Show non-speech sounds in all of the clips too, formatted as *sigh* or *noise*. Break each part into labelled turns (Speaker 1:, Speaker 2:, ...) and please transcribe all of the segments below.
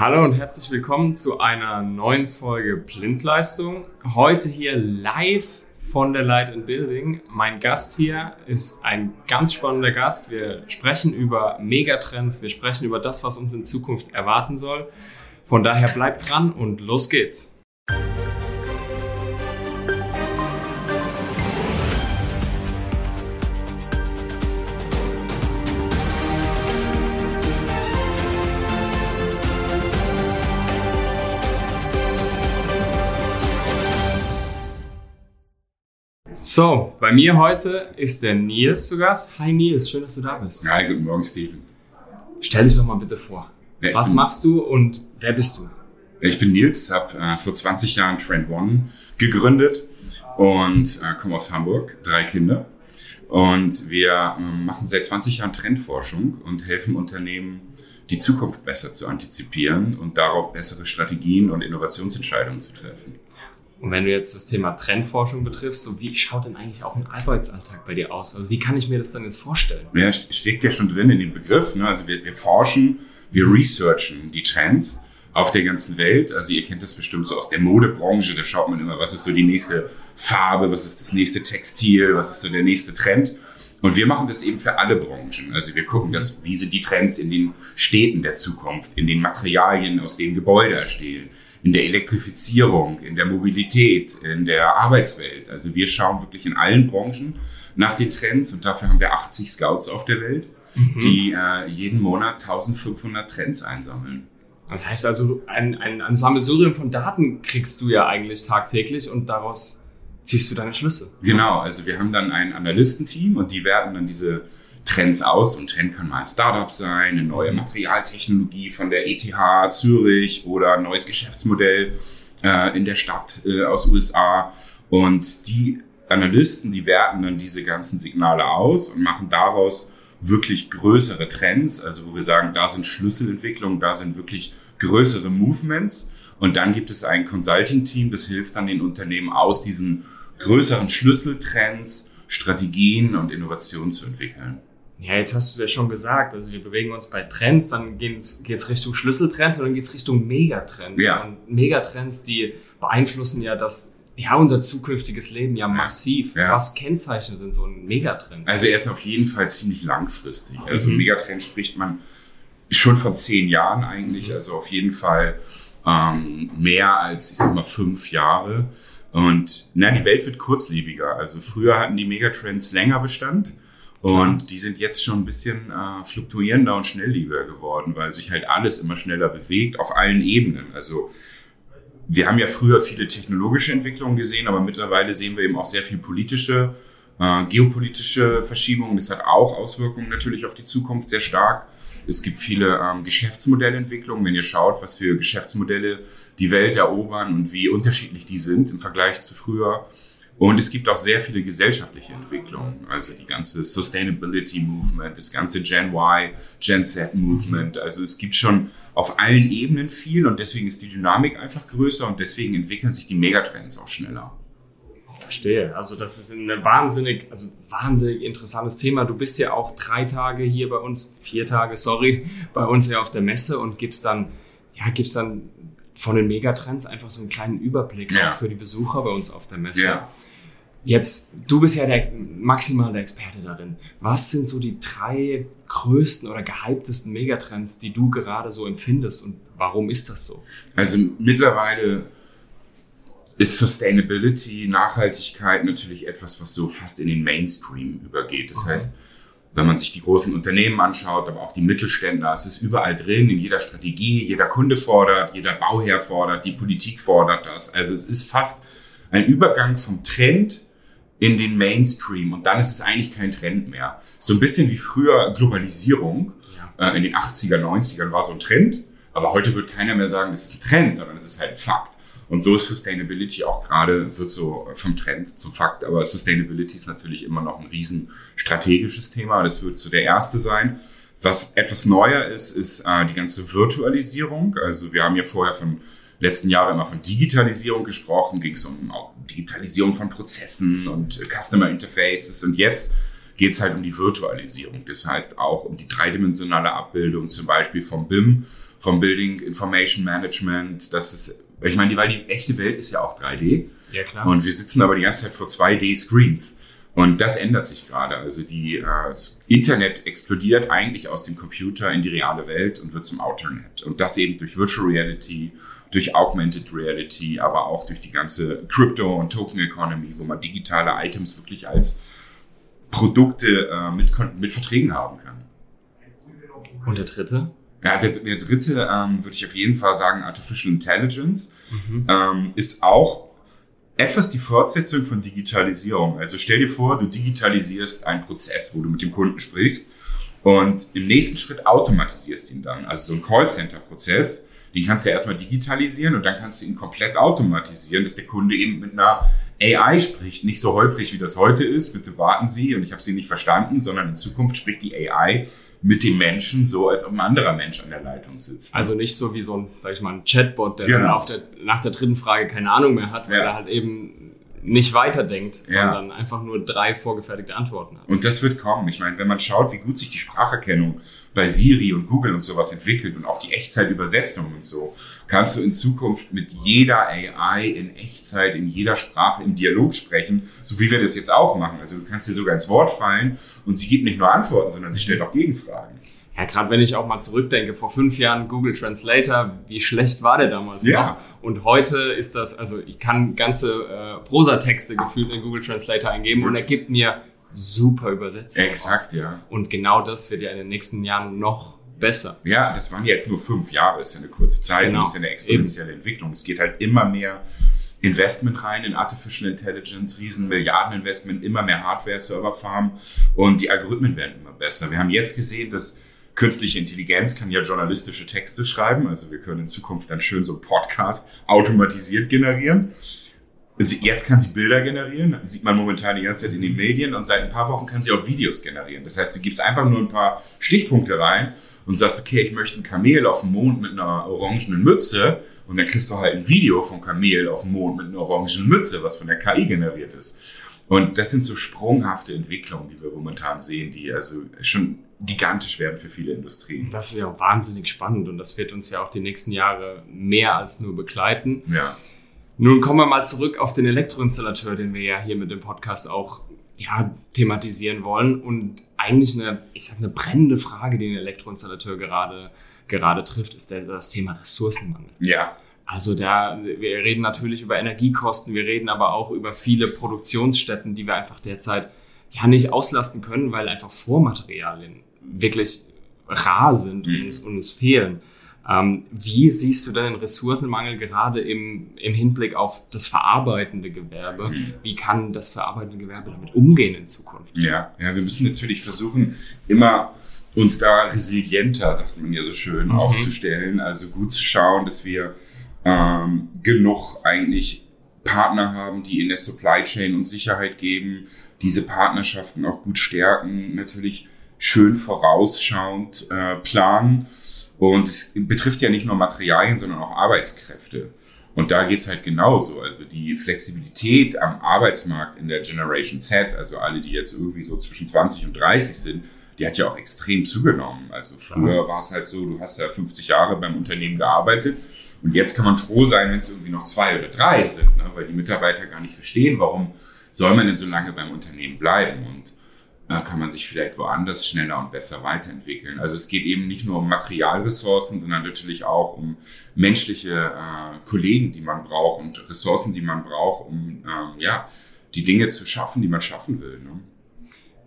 Speaker 1: Hallo und herzlich willkommen zu einer neuen Folge Blindleistung. Heute hier live von der Light and Building. Mein Gast hier ist ein ganz spannender Gast. Wir sprechen über Megatrends, wir sprechen über das, was uns in Zukunft erwarten soll. Von daher bleibt dran und los geht's. So, bei mir heute ist der Nils zu Gast. Hi Nils, schön, dass du da bist.
Speaker 2: Hi, guten Morgen, Steven.
Speaker 1: Stell dich doch mal bitte vor.
Speaker 2: Ja,
Speaker 1: Was
Speaker 2: bin-
Speaker 1: machst du und wer bist du?
Speaker 2: Ich bin Nils, habe äh, vor 20 Jahren Trend One gegründet und äh, komme aus Hamburg, drei Kinder. Und wir ähm, machen seit 20 Jahren Trendforschung und helfen Unternehmen, die Zukunft besser zu antizipieren und darauf bessere Strategien und Innovationsentscheidungen zu treffen.
Speaker 1: Und wenn du jetzt das Thema Trendforschung betriffst, so wie schaut denn eigentlich auch ein Arbeitsalltag bei dir aus? Also wie kann ich mir das dann jetzt vorstellen?
Speaker 2: Ja, st- steckt ja schon drin in dem Begriff. Ne? Also wir, wir forschen, wir researchen die Trends auf der ganzen Welt. Also ihr kennt das bestimmt so aus der Modebranche. Da schaut man immer, was ist so die nächste Farbe, was ist das nächste Textil, was ist so der nächste Trend. Und wir machen das eben für alle Branchen. Also wir gucken, dass, wie sind die Trends in den Städten der Zukunft, in den Materialien, aus denen Gebäude entstehen, in der Elektrifizierung, in der Mobilität, in der Arbeitswelt. Also wir schauen wirklich in allen Branchen nach den Trends und dafür haben wir 80 Scouts auf der Welt, die äh, jeden Monat 1500 Trends einsammeln.
Speaker 1: Das heißt also, ein, ein, ein Sammelsurium von Daten kriegst du ja eigentlich tagtäglich und daraus ziehst du deine Schlüsse.
Speaker 2: Genau, also wir haben dann ein Analystenteam und die werten dann diese Trends aus. Und Trend kann mal ein Startup sein, eine neue Materialtechnologie von der ETH Zürich oder ein neues Geschäftsmodell äh, in der Stadt äh, aus USA. Und die Analysten, die werten dann diese ganzen Signale aus und machen daraus wirklich größere Trends, also wo wir sagen, da sind Schlüsselentwicklungen, da sind wirklich größere Movements. Und dann gibt es ein Consulting-Team, das hilft dann den Unternehmen aus diesen größeren Schlüsseltrends, Strategien und Innovationen zu entwickeln.
Speaker 1: Ja, jetzt hast du es ja schon gesagt. Also wir bewegen uns bei Trends, dann geht es Richtung Schlüsseltrends und dann geht es Richtung Megatrends.
Speaker 2: Ja.
Speaker 1: Und Megatrends, die beeinflussen ja das, ja, unser zukünftiges Leben ja massiv.
Speaker 2: Ja.
Speaker 1: Was kennzeichnet denn so ein Megatrend?
Speaker 2: Also er ist auf jeden Fall ziemlich langfristig. Also
Speaker 1: Mhm.
Speaker 2: Megatrend spricht man schon von zehn Jahren eigentlich, also auf jeden Fall ähm, mehr als, ich sag mal, fünf Jahre. Und na, die Welt wird kurzlebiger. Also früher hatten die Megatrends länger Bestand. Und die sind jetzt schon ein bisschen äh, fluktuierender und schnelllebiger geworden, weil sich halt alles immer schneller bewegt auf allen Ebenen. Also wir haben ja früher viele technologische Entwicklungen gesehen, aber mittlerweile sehen wir eben auch sehr viel politische, äh, geopolitische Verschiebungen. Das hat auch Auswirkungen natürlich auf die Zukunft sehr stark. Es gibt viele ähm, Geschäftsmodellentwicklungen. Wenn ihr schaut, was für Geschäftsmodelle die Welt erobern und wie unterschiedlich die sind im Vergleich zu früher. Und es gibt auch sehr viele gesellschaftliche Entwicklungen, also die ganze Sustainability Movement, das ganze Gen Y, Gen Z Movement. Also es gibt schon auf allen Ebenen viel und deswegen ist die Dynamik einfach größer und deswegen entwickeln sich die Megatrends auch schneller.
Speaker 1: Verstehe. Also das ist ein wahnsinnig, also wahnsinnig interessantes Thema. Du bist ja auch drei Tage hier bei uns, vier Tage, sorry, bei uns ja auf der Messe und gibst dann, ja, gibst dann von den Megatrends einfach so einen kleinen Überblick
Speaker 2: Ja.
Speaker 1: auch für die Besucher bei uns auf der Messe.
Speaker 2: Ja.
Speaker 1: Jetzt, du bist ja der maximale Experte darin. Was sind so die drei größten oder gehyptesten Megatrends, die du gerade so empfindest und warum ist das so?
Speaker 2: Also mittlerweile ist Sustainability, Nachhaltigkeit natürlich etwas, was so fast in den Mainstream übergeht. Das
Speaker 1: Mhm.
Speaker 2: heißt, wenn man sich die großen Unternehmen anschaut, aber auch die Mittelständler, es ist überall drin, in jeder Strategie, jeder Kunde fordert, jeder Bauherr fordert, die Politik fordert das. Also es ist fast ein Übergang vom Trend in den Mainstream und dann ist es eigentlich kein Trend mehr. So ein bisschen wie früher Globalisierung.
Speaker 1: Ja.
Speaker 2: Äh, in den 80er, 90ern war so ein Trend, aber heute wird keiner mehr sagen, das ist ein Trend, sondern es ist halt ein Fakt. Und so ist Sustainability auch gerade, wird so vom Trend zum Fakt. Aber Sustainability ist natürlich immer noch ein riesen strategisches Thema. Das wird so der erste sein. Was etwas neuer ist, ist äh, die ganze Virtualisierung. Also wir haben ja vorher von letzten Jahre immer von Digitalisierung gesprochen, ging es um Digitalisierung von Prozessen und äh, Customer Interfaces. Und jetzt geht es halt um die Virtualisierung. Das heißt auch um die dreidimensionale Abbildung zum Beispiel vom BIM vom Building Information Management. Das ist, ich meine, weil die echte Welt ist ja auch 3D.
Speaker 1: Ja, klar.
Speaker 2: Und wir sitzen aber die ganze Zeit vor 2D-Screens. Und das ändert sich gerade. Also die, äh, das Internet explodiert eigentlich aus dem Computer in die reale Welt und wird zum Outernet. Und das eben durch Virtual Reality, durch Augmented Reality, aber auch durch die ganze Crypto- und Token-Economy, wo man digitale Items wirklich als Produkte äh, mit, mit Verträgen haben kann.
Speaker 1: Und der dritte?
Speaker 2: Ja, der, der dritte ähm, würde ich auf jeden Fall sagen, Artificial Intelligence mhm. ähm, ist auch etwas die Fortsetzung von Digitalisierung. Also stell dir vor, du digitalisierst einen Prozess, wo du mit dem Kunden sprichst und im nächsten Schritt automatisierst ihn dann. Also so ein Callcenter-Prozess, den kannst du ja erstmal digitalisieren und dann kannst du ihn komplett automatisieren, dass der Kunde eben mit einer AI spricht. Nicht so holprig, wie das heute ist. Bitte warten Sie und ich habe Sie nicht verstanden, sondern in Zukunft spricht die AI mit dem Menschen so, als ob ein anderer Mensch an der Leitung sitzt.
Speaker 1: Also nicht so wie so ein, sag ich mal, ein Chatbot, der genau. dann auf der, nach der dritten Frage keine Ahnung mehr hat, weil ja. er halt eben nicht weiterdenkt, ja. sondern einfach nur drei vorgefertigte Antworten hat.
Speaker 2: Und das wird kommen. Ich meine, wenn man schaut, wie gut sich die Spracherkennung bei Siri und Google und sowas entwickelt und auch die Echtzeitübersetzung und so, kannst du in Zukunft mit jeder AI in Echtzeit, in jeder Sprache im Dialog sprechen, so wie wir das jetzt auch machen. Also du kannst dir sogar ins Wort fallen und sie gibt nicht nur Antworten, sondern sie stellt auch Gegenfragen.
Speaker 1: Ja, gerade wenn ich auch mal zurückdenke, vor fünf Jahren Google Translator, wie schlecht war der damals ja. noch? Und heute ist das, also ich kann ganze äh, Prosatexte gefühlt in Google Translator eingeben und er gibt mir super Übersetzungen.
Speaker 2: Exakt, auf. ja.
Speaker 1: Und genau das wird ja in den nächsten Jahren noch besser.
Speaker 2: Ja, das waren jetzt nur fünf Jahre, ist ja eine kurze Zeit genau. und ist ja eine exponentielle Eben. Entwicklung. Es geht halt immer mehr Investment rein in Artificial Intelligence, riesen Milliardeninvestment, immer mehr Hardware-Serverfarmen und die Algorithmen werden immer besser. Wir haben jetzt gesehen, dass künstliche Intelligenz kann ja journalistische Texte schreiben. Also wir können in Zukunft dann schön so einen Podcast automatisiert generieren. Jetzt kann sie Bilder generieren, das sieht man momentan die ganze Zeit in den Medien und seit ein paar Wochen kann sie auch Videos generieren. Das heißt, du gibst einfach nur ein paar Stichpunkte rein und sagst, okay, ich möchte ein Kamel auf dem Mond mit einer orangenen Mütze und dann kriegst du halt ein Video vom Kamel auf dem Mond mit einer orangenen Mütze, was von der KI generiert ist. Und das sind so sprunghafte Entwicklungen, die wir momentan sehen, die also schon gigantisch werden für viele Industrien.
Speaker 1: Das ist ja auch wahnsinnig spannend und das wird uns ja auch die nächsten Jahre mehr als nur begleiten.
Speaker 2: Ja.
Speaker 1: Nun kommen wir mal zurück auf den Elektroinstallateur, den wir ja hier mit dem Podcast auch ja, thematisieren wollen und eigentlich eine, ich sag eine brennende Frage, die den Elektroinstallateur gerade, gerade trifft, ist der, das Thema Ressourcenmangel.
Speaker 2: Ja.
Speaker 1: Also da, wir reden natürlich über Energiekosten, wir reden aber auch über viele Produktionsstätten, die wir einfach derzeit ja nicht auslasten können, weil einfach Vormaterialien wirklich rar sind und, mhm. uns, und uns fehlen. Ähm, wie siehst du denn den Ressourcenmangel gerade im, im Hinblick auf das verarbeitende Gewerbe? Mhm. Wie kann das verarbeitende Gewerbe damit umgehen in Zukunft?
Speaker 2: Ja, ja, wir müssen natürlich versuchen, immer uns da resilienter, sagt man ja so schön, mhm. aufzustellen. Also gut zu schauen, dass wir ähm, genug eigentlich Partner haben, die in der Supply Chain uns Sicherheit geben, diese Partnerschaften auch gut stärken, natürlich schön vorausschauend äh, planen. Und es betrifft ja nicht nur Materialien, sondern auch Arbeitskräfte. Und da geht's halt genauso. Also die Flexibilität am Arbeitsmarkt in der Generation Z, also alle, die jetzt irgendwie so zwischen 20 und 30 sind, die hat ja auch extrem zugenommen. Also früher war es halt so, du hast ja 50 Jahre beim Unternehmen gearbeitet und jetzt kann man froh sein, wenn es irgendwie noch zwei oder drei sind, ne? weil die Mitarbeiter gar nicht verstehen, warum soll man denn so lange beim Unternehmen bleiben und äh, kann man sich vielleicht woanders schneller und besser weiterentwickeln. Also es geht eben nicht nur um Materialressourcen, sondern natürlich auch um menschliche äh, Kollegen, die man braucht und Ressourcen, die man braucht, um ähm, ja die Dinge zu schaffen, die man schaffen will. Ne?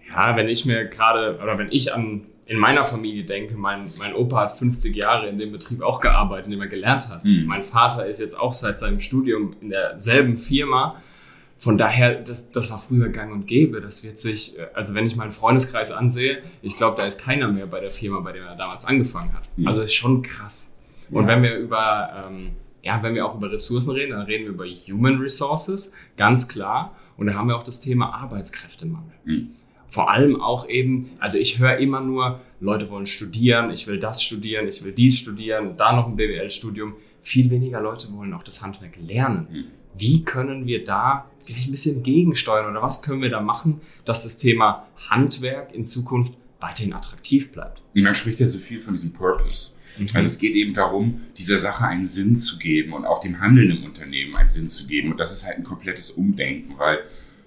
Speaker 1: Ja, wenn ich mir gerade oder wenn ich an in meiner Familie denke, mein, mein Opa hat 50 Jahre in dem Betrieb auch gearbeitet, in dem er gelernt hat. Mhm. Mein Vater ist jetzt auch seit seinem Studium in derselben Firma. Von daher, das, das war früher gang und gäbe. Das wird sich, also wenn ich meinen Freundeskreis ansehe, ich glaube, da ist keiner mehr bei der Firma, bei der er damals angefangen hat. Mhm. Also das ist schon krass. Und ja. wenn wir über, ähm, ja, wenn wir auch über Ressourcen reden, dann reden wir über Human Resources, ganz klar. Und da haben wir auch das Thema Arbeitskräftemangel. Mhm vor allem auch eben, also ich höre immer nur, Leute wollen studieren, ich will das studieren, ich will dies studieren, da noch ein BWL-Studium. Viel weniger Leute wollen auch das Handwerk lernen. Mhm. Wie können wir da vielleicht ein bisschen gegensteuern oder was können wir da machen, dass das Thema Handwerk in Zukunft weiterhin attraktiv bleibt.
Speaker 2: Und man spricht ja so viel von diesem Purpose. Mhm. Also es geht eben darum, dieser Sache einen Sinn zu geben und auch dem Handeln im Unternehmen einen Sinn zu geben. Und das ist halt ein komplettes Umdenken, weil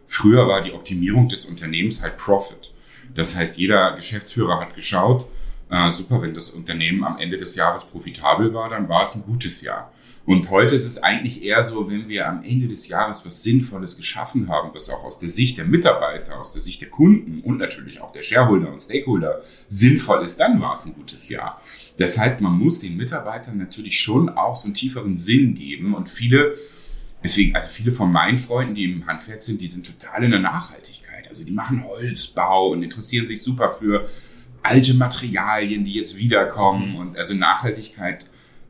Speaker 2: früher war die Optimierung des Unternehmens halt Profit. Das heißt, jeder Geschäftsführer hat geschaut, äh, super, wenn das Unternehmen am Ende des Jahres profitabel war, dann war es ein gutes Jahr. Und heute ist es eigentlich eher so, wenn wir am Ende des Jahres was Sinnvolles geschaffen haben, das auch aus der Sicht der Mitarbeiter, aus der Sicht der Kunden und natürlich auch der Shareholder und Stakeholder sinnvoll ist, dann war es ein gutes Jahr. Das heißt, man muss den Mitarbeitern natürlich schon auch so einen tieferen Sinn geben und viele, deswegen, also viele von meinen Freunden, die im Handwerk sind, die sind total in der Nachhaltigkeit. Also die machen Holzbau und interessieren sich super für alte Materialien, die jetzt wiederkommen. Und also Nachhaltigkeit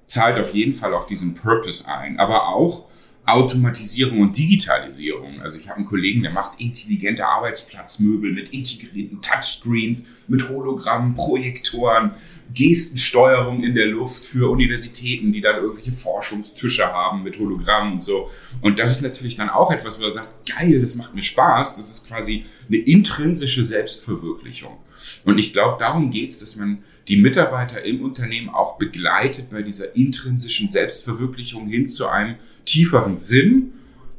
Speaker 2: zahlt auf jeden Fall auf diesen Purpose ein, aber auch Automatisierung und Digitalisierung. Also ich habe einen Kollegen, der macht intelligente Arbeitsplatzmöbel mit integrierten Touchscreens, mit Hologrammen, Projektoren, Gestensteuerung in der Luft für Universitäten, die dann irgendwelche Forschungstische haben mit Hologrammen und so. Und das ist natürlich dann auch etwas, wo er sagt, geil, das macht mir Spaß. Das ist quasi eine intrinsische Selbstverwirklichung. Und ich glaube, darum geht's, dass man die Mitarbeiter im Unternehmen auch begleitet bei dieser intrinsischen Selbstverwirklichung hin zu einem tieferen Sinn,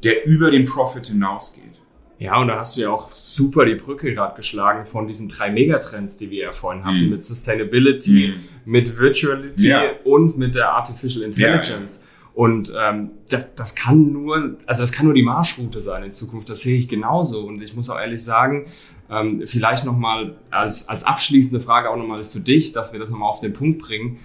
Speaker 2: der über den Profit hinausgeht.
Speaker 1: Ja, und da hast du ja auch super die Brücke gerade geschlagen von diesen drei Megatrends, die wir ja vorhin hatten, mm. mit Sustainability, mm. mit Virtuality ja. und mit der Artificial Intelligence. Ja. Und ähm, das, das kann nur, also das kann nur die Marschroute sein in Zukunft. Das sehe ich genauso. Und ich muss auch ehrlich sagen, ähm, vielleicht nochmal als, als abschließende Frage auch nochmal für dich, dass wir das nochmal auf den Punkt bringen.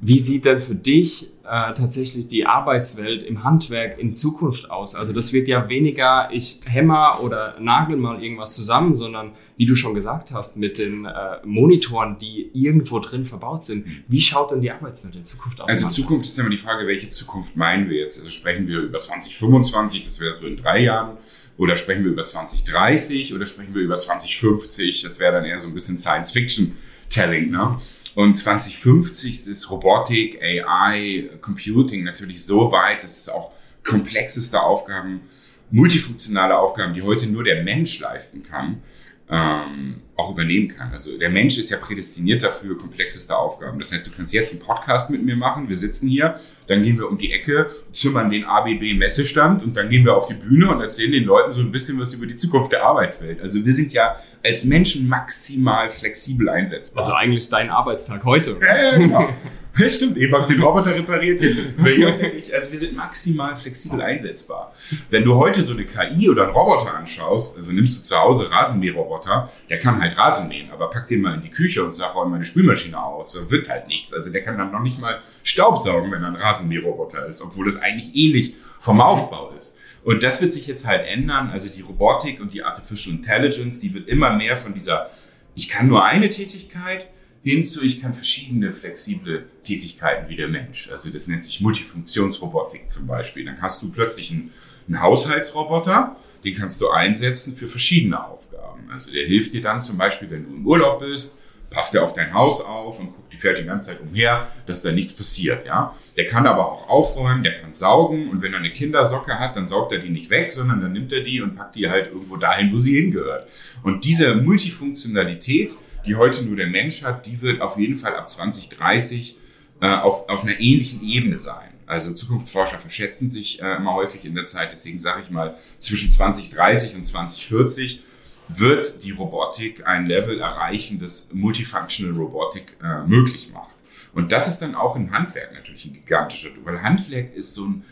Speaker 1: Wie sieht denn für dich äh, tatsächlich die Arbeitswelt im Handwerk in Zukunft aus? Also das wird ja weniger, ich hämmer oder nagel mal irgendwas zusammen, sondern wie du schon gesagt hast, mit den äh, Monitoren, die irgendwo drin verbaut sind. Wie schaut denn die Arbeitswelt in Zukunft aus?
Speaker 2: Also Zukunft ist immer die Frage, welche Zukunft meinen wir jetzt? Also sprechen wir über 2025, das wäre so in drei Jahren, oder sprechen wir über 2030 oder sprechen wir über 2050? Das wäre dann eher so ein bisschen Science Fiction Telling. Ne? Und 2050 ist Robotik, AI, Computing natürlich so weit, dass es auch komplexeste Aufgaben, multifunktionale Aufgaben, die heute nur der Mensch leisten kann, ähm, auch übernehmen kann. Also der Mensch ist ja prädestiniert dafür, komplexeste Aufgaben. Das heißt, du kannst jetzt einen Podcast mit mir machen, wir sitzen hier, dann gehen wir um die Ecke, zimmern den ABB Messestand und dann gehen wir auf die Bühne und erzählen den Leuten so ein bisschen was über die Zukunft der Arbeitswelt. Also wir sind ja als Menschen maximal flexibel einsetzbar.
Speaker 1: Also eigentlich dein Arbeitstag heute.
Speaker 2: Ja, ja, genau. *laughs* Ja, stimmt, eben habe ich den Roboter repariert, jetzt sitzen wir hier. Also wir sind maximal flexibel einsetzbar. Wenn du heute so eine KI oder einen Roboter anschaust, also nimmst du zu Hause Rasenmäherroboter, der kann halt Rasen mähen, aber pack den mal in die Küche und sag, räum meine Spülmaschine aus, so wird halt nichts. Also der kann dann noch nicht mal Staub saugen, wenn er ein Rasenmäherroboter ist, obwohl das eigentlich ähnlich vom Aufbau ist. Und das wird sich jetzt halt ändern. Also die Robotik und die Artificial Intelligence, die wird immer mehr von dieser, ich kann nur eine Tätigkeit, hinzu, ich kann verschiedene flexible Tätigkeiten wie der Mensch. Also das nennt sich Multifunktionsrobotik zum Beispiel. Dann hast du plötzlich einen, einen Haushaltsroboter, den kannst du einsetzen für verschiedene Aufgaben. Also der hilft dir dann zum Beispiel, wenn du im Urlaub bist, passt er auf dein Haus auf und guckt, die fährt die ganze Zeit umher, dass da nichts passiert, ja. Der kann aber auch aufräumen, der kann saugen und wenn er eine Kindersocke hat, dann saugt er die nicht weg, sondern dann nimmt er die und packt die halt irgendwo dahin, wo sie hingehört. Und diese Multifunktionalität, die heute nur der Mensch hat, die wird auf jeden Fall ab 2030 äh, auf, auf einer ähnlichen Ebene sein. Also Zukunftsforscher verschätzen sich äh, immer häufig in der Zeit, deswegen sage ich mal, zwischen 2030 und 2040 wird die Robotik ein Level erreichen, das Multifunctional Robotik äh, möglich macht. Und das ist dann auch im Handwerk natürlich ein gigantischer, weil Handwerk ist so ein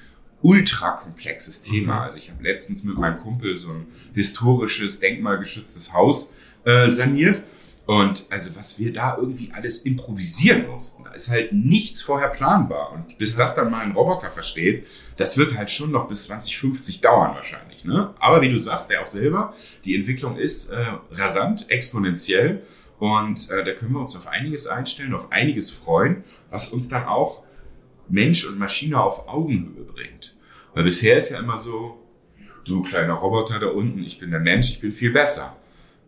Speaker 2: ultra komplexes Thema. Mhm. Also ich habe letztens mit meinem Kumpel so ein historisches, denkmalgeschütztes Haus äh, saniert und also was wir da irgendwie alles improvisieren mussten, da ist halt nichts vorher planbar. Und bis das dann mal ein Roboter versteht, das wird halt schon noch bis 2050 dauern wahrscheinlich. Ne? Aber wie du sagst, der auch selber, die Entwicklung ist äh, rasant, exponentiell. Und äh, da können wir uns auf einiges einstellen, auf einiges freuen, was uns dann auch Mensch und Maschine auf Augenhöhe bringt. Weil bisher ist ja immer so, du kleiner Roboter da unten, ich bin der Mensch, ich bin viel besser.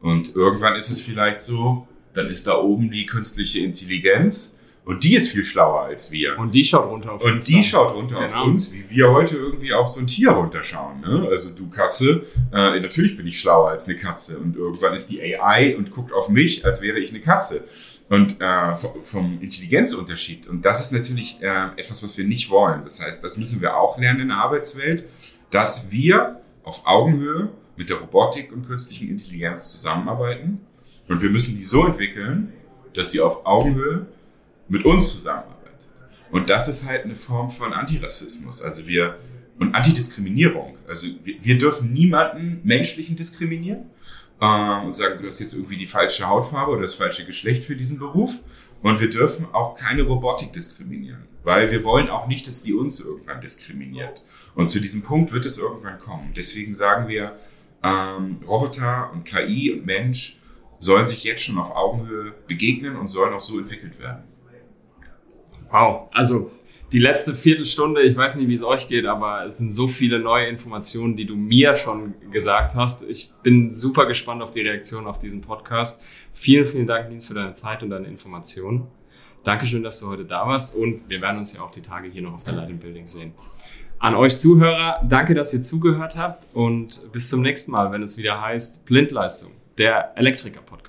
Speaker 2: Und irgendwann ist es vielleicht so, dann ist da oben die künstliche Intelligenz Und die ist viel schlauer als wir.
Speaker 1: Und die schaut runter auf
Speaker 2: Und
Speaker 1: uns.
Speaker 2: die
Speaker 1: dann.
Speaker 2: schaut runter
Speaker 1: Genau.
Speaker 2: auf uns, wie wir heute irgendwie auf so ein Tier runterschauen. Ne? Also du Katze, äh, natürlich bin ich schlauer als eine Katze. Und irgendwann ist die AI und guckt auf mich, als wäre ich eine Katze. Und äh, vom- vom Intelligenzunterschied. Und das ist natürlich äh, etwas, was wir nicht wollen. Das heißt, das müssen wir auch lernen in der Arbeitswelt, dass wir auf Augenhöhe mit der Robotik und künstlichen Intelligenz zusammenarbeiten. Und wir müssen die so entwickeln, dass sie auf Augenhöhe mit uns zusammenarbeitet. Und das ist halt eine Form von Antirassismus. Also wir und Antidiskriminierung. Also wir, wir dürfen niemanden menschlichen diskriminieren äh, und sagen, du hast jetzt irgendwie die falsche Hautfarbe oder das falsche Geschlecht für diesen Beruf. Und wir dürfen auch keine Robotik diskriminieren, weil wir wollen auch nicht, dass sie uns irgendwann diskriminiert. Und zu diesem Punkt wird es irgendwann kommen. Deswegen sagen wir, ähm, Roboter und KI und Mensch sollen sich jetzt schon auf Augenhöhe begegnen und sollen auch so entwickelt werden.
Speaker 1: Wow. Also die letzte Viertelstunde, ich weiß nicht, wie es euch geht, aber es sind so viele neue Informationen, die du mir schon gesagt hast. Ich bin super gespannt auf die Reaktion auf diesen Podcast. Vielen, vielen Dank, Nils, für deine Zeit und deine Informationen. Dankeschön, dass du heute da warst und wir werden uns ja auch die Tage hier noch auf der Light in Building sehen. An euch Zuhörer, danke, dass ihr zugehört habt und bis zum nächsten Mal, wenn es wieder heißt Blindleistung, der Elektriker-Podcast.